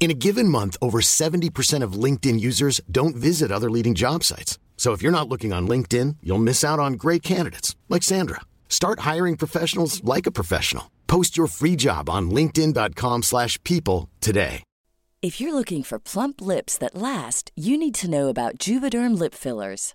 In a given month, over 70% of LinkedIn users don't visit other leading job sites. So if you're not looking on LinkedIn, you'll miss out on great candidates like Sandra. Start hiring professionals like a professional. Post your free job on linkedin.com/people today. If you're looking for plump lips that last, you need to know about Juvederm lip fillers.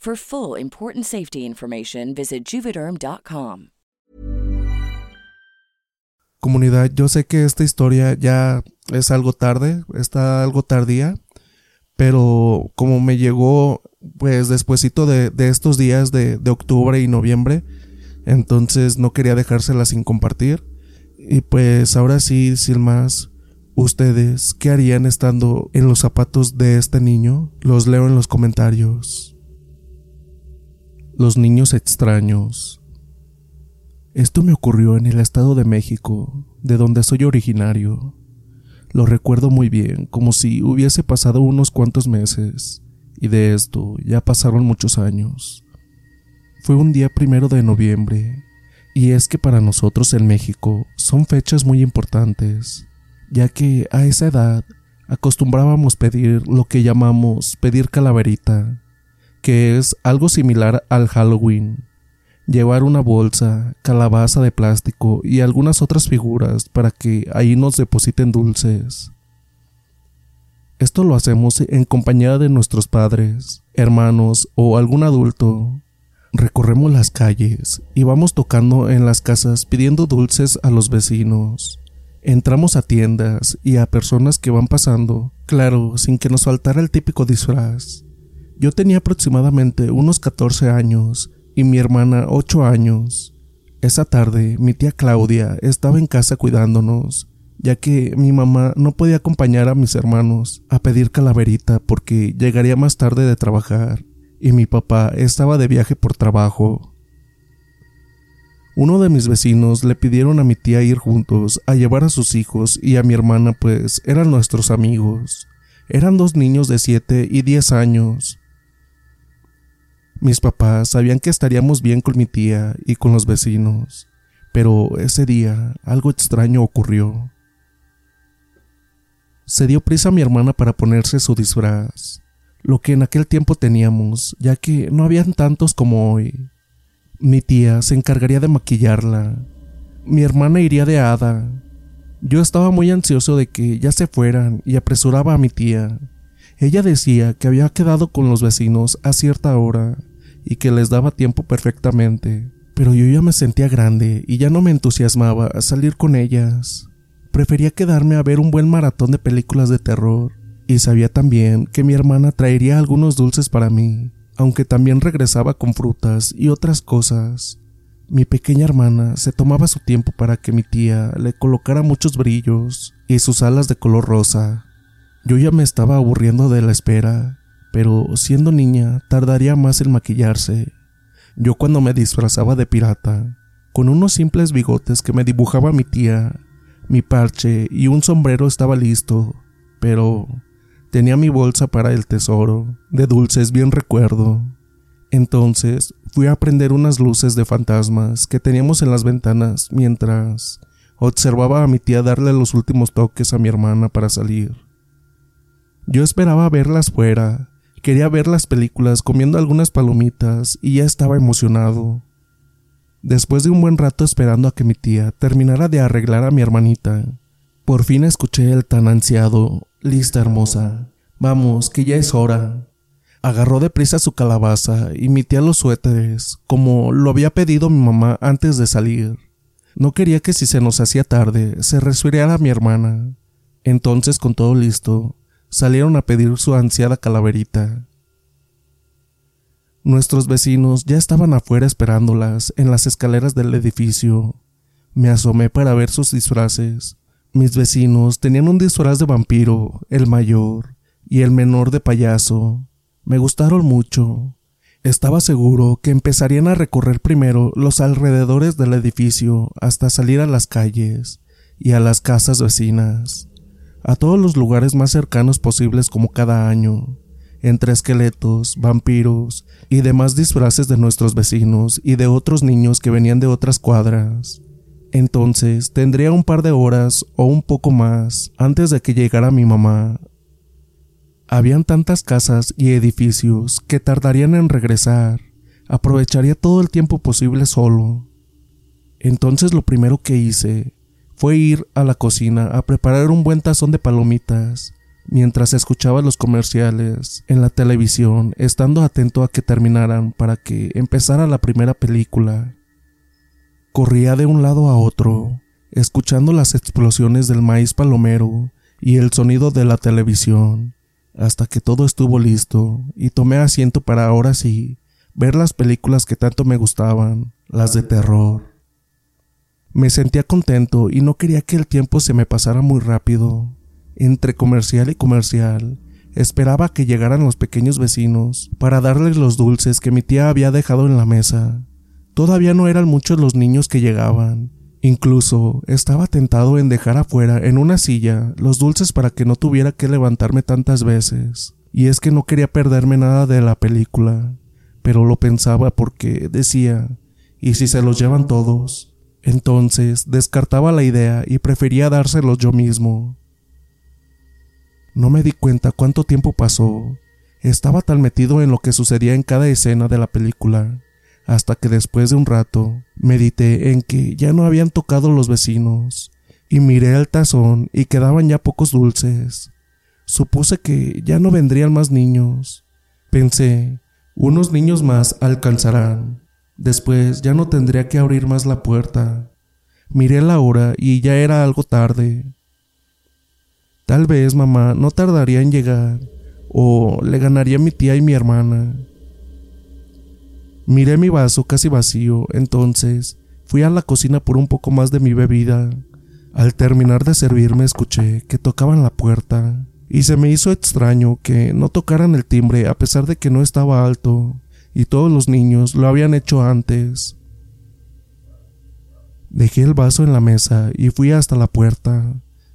For full important safety information, visit juvederm.com. Comunidad, yo sé que esta historia ya es algo tarde, está algo tardía, pero como me llegó pues despuesito de, de estos días de, de octubre y noviembre, entonces no quería dejársela sin compartir. Y pues ahora sí, sin más, ustedes, ¿qué harían estando en los zapatos de este niño? Los leo en los comentarios. Los niños extraños. Esto me ocurrió en el Estado de México, de donde soy originario. Lo recuerdo muy bien, como si hubiese pasado unos cuantos meses, y de esto ya pasaron muchos años. Fue un día primero de noviembre, y es que para nosotros en México son fechas muy importantes, ya que a esa edad acostumbrábamos pedir lo que llamamos pedir calaverita, que es algo similar al Halloween. Llevar una bolsa, calabaza de plástico y algunas otras figuras para que ahí nos depositen dulces. Esto lo hacemos en compañía de nuestros padres, hermanos o algún adulto. Recorremos las calles y vamos tocando en las casas pidiendo dulces a los vecinos. Entramos a tiendas y a personas que van pasando, claro, sin que nos faltara el típico disfraz. Yo tenía aproximadamente unos 14 años y mi hermana 8 años. Esa tarde mi tía Claudia estaba en casa cuidándonos, ya que mi mamá no podía acompañar a mis hermanos a pedir calaverita porque llegaría más tarde de trabajar y mi papá estaba de viaje por trabajo. Uno de mis vecinos le pidieron a mi tía ir juntos a llevar a sus hijos y a mi hermana pues eran nuestros amigos. Eran dos niños de 7 y 10 años. Mis papás sabían que estaríamos bien con mi tía y con los vecinos, pero ese día algo extraño ocurrió. Se dio prisa a mi hermana para ponerse su disfraz, lo que en aquel tiempo teníamos, ya que no habían tantos como hoy. Mi tía se encargaría de maquillarla. Mi hermana iría de hada. Yo estaba muy ansioso de que ya se fueran y apresuraba a mi tía. Ella decía que había quedado con los vecinos a cierta hora y que les daba tiempo perfectamente, pero yo ya me sentía grande y ya no me entusiasmaba a salir con ellas. Prefería quedarme a ver un buen maratón de películas de terror, y sabía también que mi hermana traería algunos dulces para mí, aunque también regresaba con frutas y otras cosas. Mi pequeña hermana se tomaba su tiempo para que mi tía le colocara muchos brillos y sus alas de color rosa. Yo ya me estaba aburriendo de la espera pero siendo niña tardaría más en maquillarse. Yo cuando me disfrazaba de pirata, con unos simples bigotes que me dibujaba mi tía, mi parche y un sombrero estaba listo, pero tenía mi bolsa para el tesoro, de dulces bien recuerdo. Entonces fui a prender unas luces de fantasmas que teníamos en las ventanas mientras observaba a mi tía darle los últimos toques a mi hermana para salir. Yo esperaba verlas fuera, Quería ver las películas comiendo algunas palomitas y ya estaba emocionado. Después de un buen rato esperando a que mi tía terminara de arreglar a mi hermanita, por fin escuché el tan ansiado Lista hermosa. Vamos, que ya es hora. Agarró deprisa su calabaza y mi tía los suéteres, como lo había pedido mi mamá antes de salir. No quería que si se nos hacía tarde se resfriara mi hermana. Entonces, con todo listo, salieron a pedir su ansiada calaverita. Nuestros vecinos ya estaban afuera esperándolas en las escaleras del edificio. Me asomé para ver sus disfraces. Mis vecinos tenían un disfraz de vampiro, el mayor, y el menor de payaso. Me gustaron mucho. Estaba seguro que empezarían a recorrer primero los alrededores del edificio hasta salir a las calles y a las casas vecinas a todos los lugares más cercanos posibles como cada año, entre esqueletos, vampiros y demás disfraces de nuestros vecinos y de otros niños que venían de otras cuadras. Entonces tendría un par de horas o un poco más antes de que llegara mi mamá. Habían tantas casas y edificios que tardarían en regresar. Aprovecharía todo el tiempo posible solo. Entonces lo primero que hice fue ir a la cocina a preparar un buen tazón de palomitas mientras escuchaba los comerciales en la televisión, estando atento a que terminaran para que empezara la primera película. Corría de un lado a otro, escuchando las explosiones del maíz palomero y el sonido de la televisión, hasta que todo estuvo listo y tomé asiento para ahora sí ver las películas que tanto me gustaban, las de terror. Me sentía contento y no quería que el tiempo se me pasara muy rápido. Entre comercial y comercial, esperaba que llegaran los pequeños vecinos para darles los dulces que mi tía había dejado en la mesa. Todavía no eran muchos los niños que llegaban. Incluso estaba tentado en dejar afuera en una silla los dulces para que no tuviera que levantarme tantas veces. Y es que no quería perderme nada de la película. Pero lo pensaba porque decía, ¿y si se los llevan todos? Entonces descartaba la idea y prefería dárselos yo mismo. No me di cuenta cuánto tiempo pasó. Estaba tan metido en lo que sucedía en cada escena de la película, hasta que después de un rato medité en que ya no habían tocado los vecinos, y miré el tazón y quedaban ya pocos dulces. Supuse que ya no vendrían más niños. Pensé, unos niños más alcanzarán. Después ya no tendría que abrir más la puerta. Miré la hora y ya era algo tarde. Tal vez mamá no tardaría en llegar, o le ganaría mi tía y mi hermana. Miré mi vaso casi vacío, entonces fui a la cocina por un poco más de mi bebida. Al terminar de servirme escuché que tocaban la puerta, y se me hizo extraño que no tocaran el timbre a pesar de que no estaba alto y todos los niños lo habían hecho antes. Dejé el vaso en la mesa y fui hasta la puerta,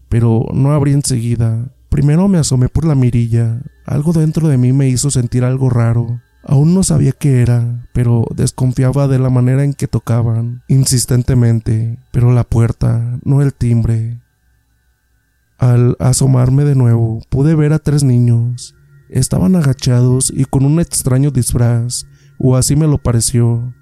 pero no abrí enseguida. Primero me asomé por la mirilla. Algo dentro de mí me hizo sentir algo raro. Aún no sabía qué era, pero desconfiaba de la manera en que tocaban, insistentemente, pero la puerta, no el timbre. Al asomarme de nuevo, pude ver a tres niños. Estaban agachados y con un extraño disfraz, o así me lo pareció.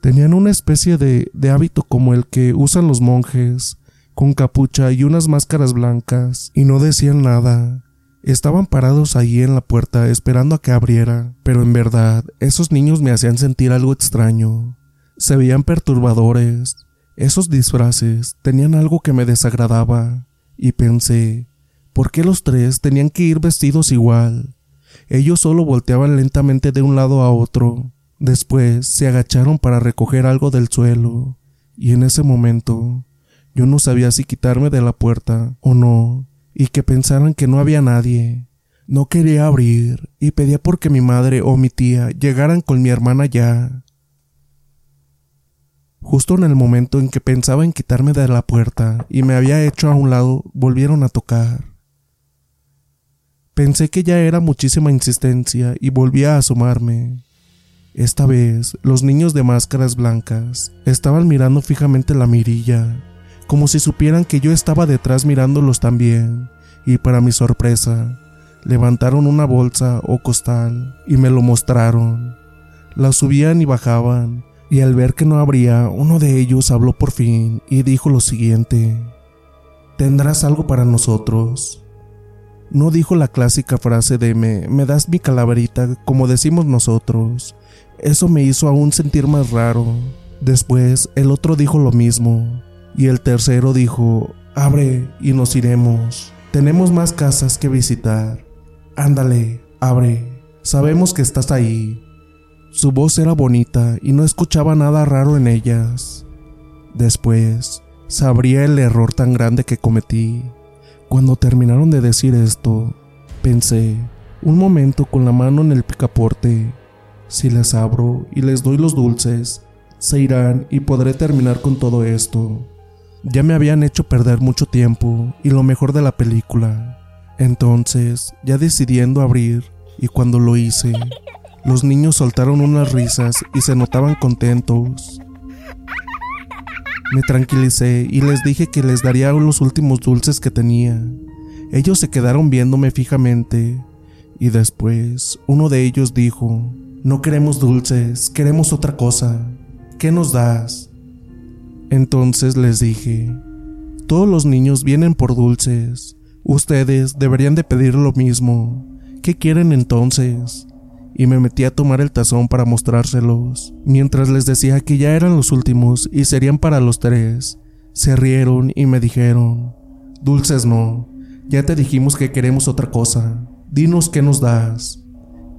Tenían una especie de, de hábito como el que usan los monjes, con capucha y unas máscaras blancas, y no decían nada. Estaban parados ahí en la puerta esperando a que abriera, pero en verdad esos niños me hacían sentir algo extraño. Se veían perturbadores. Esos disfraces tenían algo que me desagradaba, y pensé, ¿por qué los tres tenían que ir vestidos igual? Ellos solo volteaban lentamente de un lado a otro. Después se agacharon para recoger algo del suelo, y en ese momento yo no sabía si quitarme de la puerta o no, y que pensaran que no había nadie. No quería abrir y pedía porque mi madre o mi tía llegaran con mi hermana ya. Justo en el momento en que pensaba en quitarme de la puerta y me había hecho a un lado, volvieron a tocar. Pensé que ya era muchísima insistencia y volví a asomarme. Esta vez, los niños de máscaras blancas estaban mirando fijamente la mirilla, como si supieran que yo estaba detrás mirándolos también, y para mi sorpresa, levantaron una bolsa o costal y me lo mostraron. La subían y bajaban, y al ver que no abría, uno de ellos habló por fin y dijo lo siguiente. ¿Tendrás algo para nosotros? No dijo la clásica frase de me, me das mi calaverita como decimos nosotros. Eso me hizo aún sentir más raro. Después el otro dijo lo mismo. Y el tercero dijo, abre y nos iremos. Tenemos más casas que visitar. Ándale, abre. Sabemos que estás ahí. Su voz era bonita y no escuchaba nada raro en ellas. Después, sabría el error tan grande que cometí. Cuando terminaron de decir esto, pensé, un momento con la mano en el picaporte, si les abro y les doy los dulces, se irán y podré terminar con todo esto. Ya me habían hecho perder mucho tiempo y lo mejor de la película. Entonces, ya decidiendo abrir, y cuando lo hice, los niños soltaron unas risas y se notaban contentos. Me tranquilicé y les dije que les daría los últimos dulces que tenía. Ellos se quedaron viéndome fijamente y después uno de ellos dijo, no queremos dulces, queremos otra cosa. ¿Qué nos das? Entonces les dije, todos los niños vienen por dulces. Ustedes deberían de pedir lo mismo. ¿Qué quieren entonces? Y me metí a tomar el tazón para mostrárselos, mientras les decía que ya eran los últimos y serían para los tres. Se rieron y me dijeron, Dulces no, ya te dijimos que queremos otra cosa, dinos qué nos das.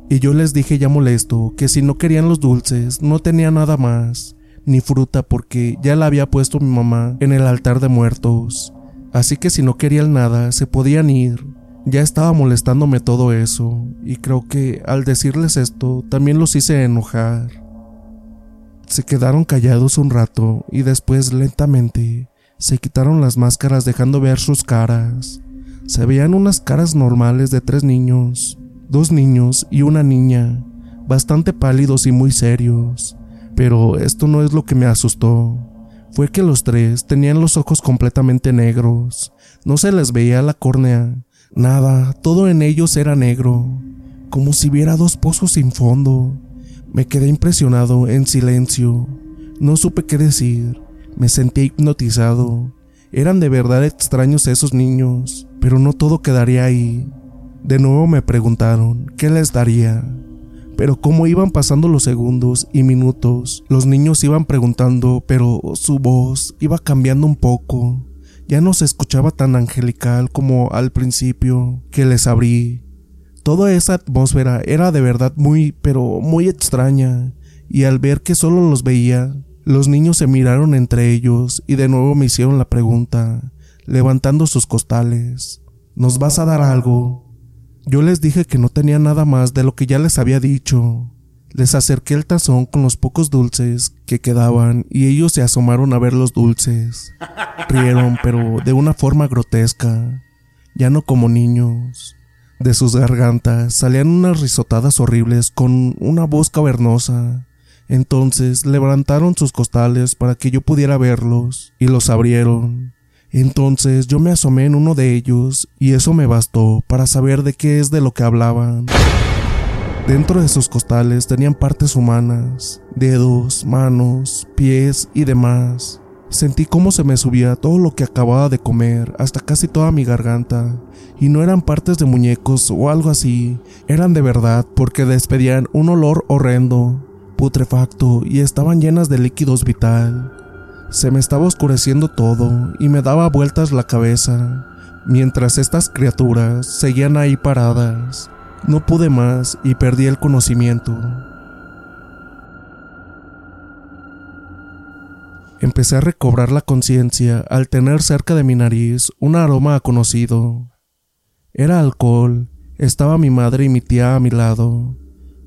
Y yo les dije ya molesto que si no querían los dulces no tenía nada más, ni fruta porque ya la había puesto mi mamá en el altar de muertos, así que si no querían nada se podían ir. Ya estaba molestándome todo eso, y creo que al decirles esto también los hice enojar. Se quedaron callados un rato y después lentamente se quitaron las máscaras dejando ver sus caras. Se veían unas caras normales de tres niños, dos niños y una niña, bastante pálidos y muy serios. Pero esto no es lo que me asustó. Fue que los tres tenían los ojos completamente negros, no se les veía la córnea Nada, todo en ellos era negro, como si viera dos pozos sin fondo. Me quedé impresionado, en silencio. No supe qué decir. Me sentí hipnotizado. Eran de verdad extraños esos niños, pero no todo quedaría ahí. De nuevo me preguntaron qué les daría, Pero como iban pasando los segundos y minutos, los niños iban preguntando, pero su voz iba cambiando un poco. Ya no se escuchaba tan angelical como al principio que les abrí. Toda esa atmósfera era de verdad muy, pero muy extraña, y al ver que solo los veía, los niños se miraron entre ellos y de nuevo me hicieron la pregunta, levantando sus costales. ¿Nos vas a dar algo? Yo les dije que no tenía nada más de lo que ya les había dicho. Les acerqué el tazón con los pocos dulces que quedaban y ellos se asomaron a ver los dulces. Rieron, pero de una forma grotesca, ya no como niños. De sus gargantas salían unas risotadas horribles con una voz cavernosa. Entonces levantaron sus costales para que yo pudiera verlos y los abrieron. Entonces yo me asomé en uno de ellos y eso me bastó para saber de qué es de lo que hablaban. Dentro de sus costales tenían partes humanas, dedos, manos, pies y demás. Sentí cómo se me subía todo lo que acababa de comer, hasta casi toda mi garganta, y no eran partes de muñecos o algo así, eran de verdad porque despedían un olor horrendo, putrefacto y estaban llenas de líquidos vital. Se me estaba oscureciendo todo y me daba vueltas la cabeza, mientras estas criaturas seguían ahí paradas. No pude más y perdí el conocimiento. Empecé a recobrar la conciencia al tener cerca de mi nariz un aroma conocido. Era alcohol, estaba mi madre y mi tía a mi lado.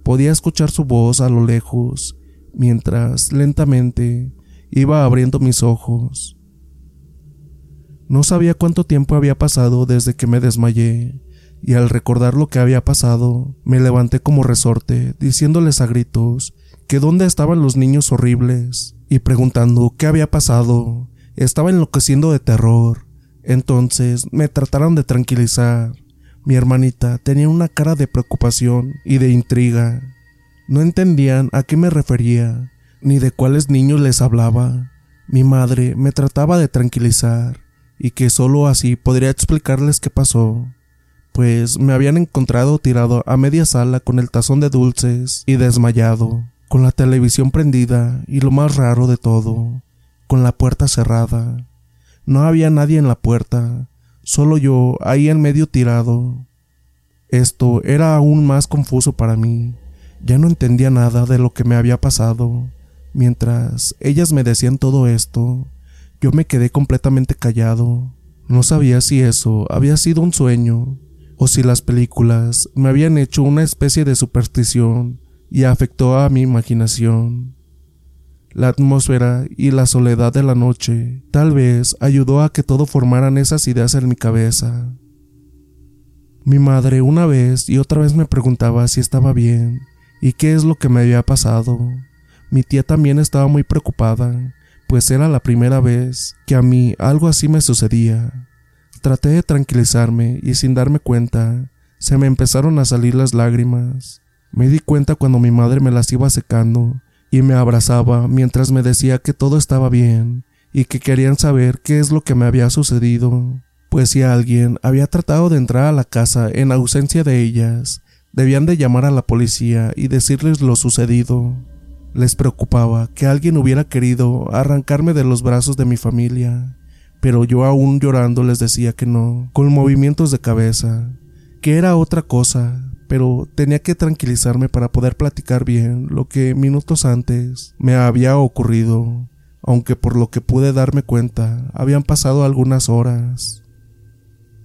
Podía escuchar su voz a lo lejos, mientras lentamente Iba abriendo mis ojos. No sabía cuánto tiempo había pasado desde que me desmayé, y al recordar lo que había pasado, me levanté como resorte, diciéndoles a gritos que dónde estaban los niños horribles, y preguntando qué había pasado. Estaba enloqueciendo de terror. Entonces me trataron de tranquilizar. Mi hermanita tenía una cara de preocupación y de intriga. No entendían a qué me refería, ni de cuáles niños les hablaba. Mi madre me trataba de tranquilizar y que solo así podría explicarles qué pasó, pues me habían encontrado tirado a media sala con el tazón de dulces y desmayado, con la televisión prendida y lo más raro de todo, con la puerta cerrada. No había nadie en la puerta, solo yo ahí en medio tirado. Esto era aún más confuso para mí. Ya no entendía nada de lo que me había pasado. Mientras ellas me decían todo esto, yo me quedé completamente callado. No sabía si eso había sido un sueño o si las películas me habían hecho una especie de superstición y afectó a mi imaginación. La atmósfera y la soledad de la noche tal vez ayudó a que todo formaran esas ideas en mi cabeza. Mi madre una vez y otra vez me preguntaba si estaba bien y qué es lo que me había pasado. Mi tía también estaba muy preocupada, pues era la primera vez que a mí algo así me sucedía. Traté de tranquilizarme y sin darme cuenta, se me empezaron a salir las lágrimas. Me di cuenta cuando mi madre me las iba secando y me abrazaba mientras me decía que todo estaba bien y que querían saber qué es lo que me había sucedido, pues si alguien había tratado de entrar a la casa en ausencia de ellas, debían de llamar a la policía y decirles lo sucedido. Les preocupaba que alguien hubiera querido arrancarme de los brazos de mi familia, pero yo aún llorando les decía que no, con movimientos de cabeza, que era otra cosa, pero tenía que tranquilizarme para poder platicar bien lo que minutos antes me había ocurrido, aunque por lo que pude darme cuenta habían pasado algunas horas.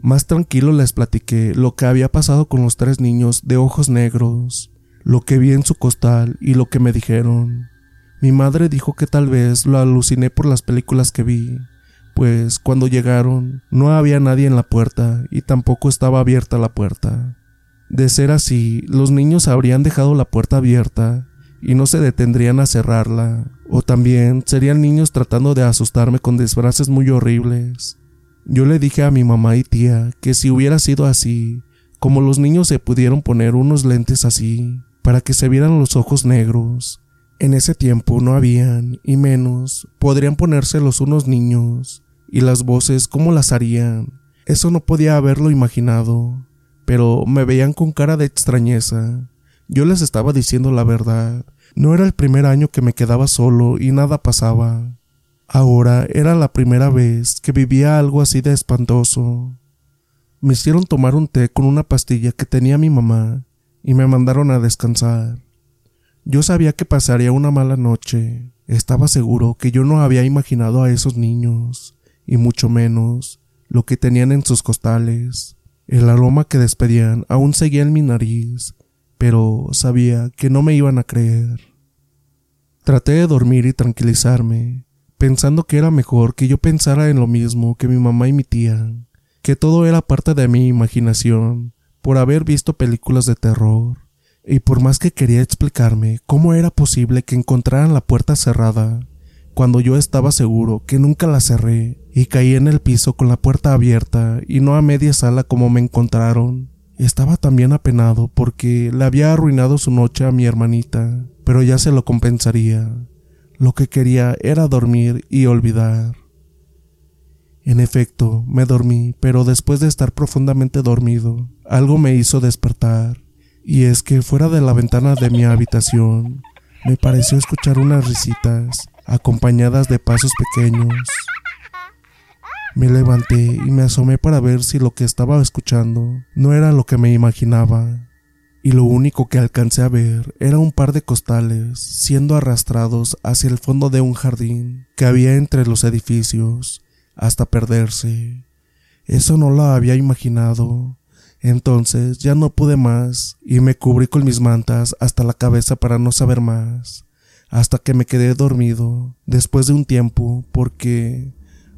Más tranquilo les platiqué lo que había pasado con los tres niños de ojos negros, lo que vi en su costal y lo que me dijeron. Mi madre dijo que tal vez lo aluciné por las películas que vi, pues cuando llegaron no había nadie en la puerta y tampoco estaba abierta la puerta. De ser así, los niños habrían dejado la puerta abierta y no se detendrían a cerrarla, o también serían niños tratando de asustarme con disfraces muy horribles. Yo le dije a mi mamá y tía que si hubiera sido así, como los niños se pudieron poner unos lentes así, para que se vieran los ojos negros. En ese tiempo no habían, y menos, podrían ponerse los unos niños, y las voces cómo las harían. Eso no podía haberlo imaginado, pero me veían con cara de extrañeza. Yo les estaba diciendo la verdad. No era el primer año que me quedaba solo y nada pasaba. Ahora era la primera vez que vivía algo así de espantoso. Me hicieron tomar un té con una pastilla que tenía mi mamá y me mandaron a descansar. Yo sabía que pasaría una mala noche. Estaba seguro que yo no había imaginado a esos niños, y mucho menos lo que tenían en sus costales. El aroma que despedían aún seguía en mi nariz, pero sabía que no me iban a creer. Traté de dormir y tranquilizarme, pensando que era mejor que yo pensara en lo mismo que mi mamá y mi tía, que todo era parte de mi imaginación por haber visto películas de terror y por más que quería explicarme cómo era posible que encontraran la puerta cerrada, cuando yo estaba seguro que nunca la cerré y caí en el piso con la puerta abierta y no a media sala como me encontraron, estaba también apenado porque le había arruinado su noche a mi hermanita, pero ya se lo compensaría. Lo que quería era dormir y olvidar. En efecto, me dormí, pero después de estar profundamente dormido, algo me hizo despertar y es que fuera de la ventana de mi habitación me pareció escuchar unas risitas acompañadas de pasos pequeños. Me levanté y me asomé para ver si lo que estaba escuchando no era lo que me imaginaba, y lo único que alcancé a ver era un par de costales siendo arrastrados hacia el fondo de un jardín que había entre los edificios hasta perderse. Eso no lo había imaginado, entonces ya no pude más y me cubrí con mis mantas hasta la cabeza para no saber más, hasta que me quedé dormido después de un tiempo porque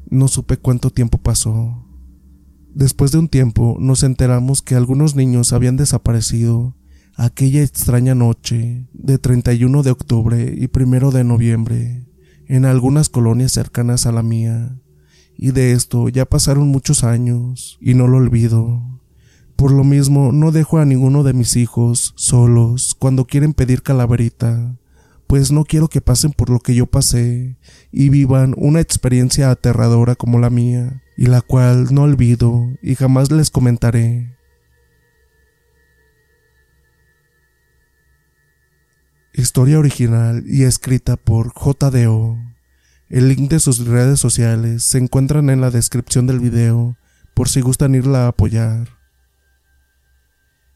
no supe cuánto tiempo pasó. Después de un tiempo nos enteramos que algunos niños habían desaparecido aquella extraña noche de 31 de octubre y 1 de noviembre en algunas colonias cercanas a la mía. Y de esto ya pasaron muchos años y no lo olvido. Por lo mismo, no dejo a ninguno de mis hijos solos cuando quieren pedir calaverita, pues no quiero que pasen por lo que yo pasé y vivan una experiencia aterradora como la mía, y la cual no olvido y jamás les comentaré. Historia original y escrita por JDO. El link de sus redes sociales se encuentran en la descripción del video por si gustan irla a apoyar.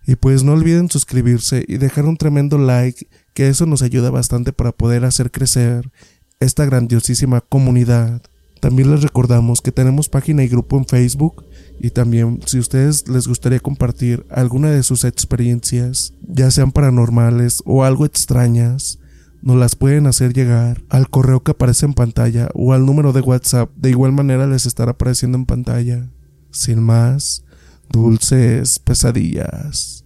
Y pues no olviden suscribirse y dejar un tremendo like, que eso nos ayuda bastante para poder hacer crecer esta grandiosísima comunidad. También les recordamos que tenemos página y grupo en Facebook y también si ustedes les gustaría compartir alguna de sus experiencias, ya sean paranormales o algo extrañas, nos las pueden hacer llegar al correo que aparece en pantalla o al número de WhatsApp, de igual manera les estará apareciendo en pantalla. Sin más, dulces pesadillas.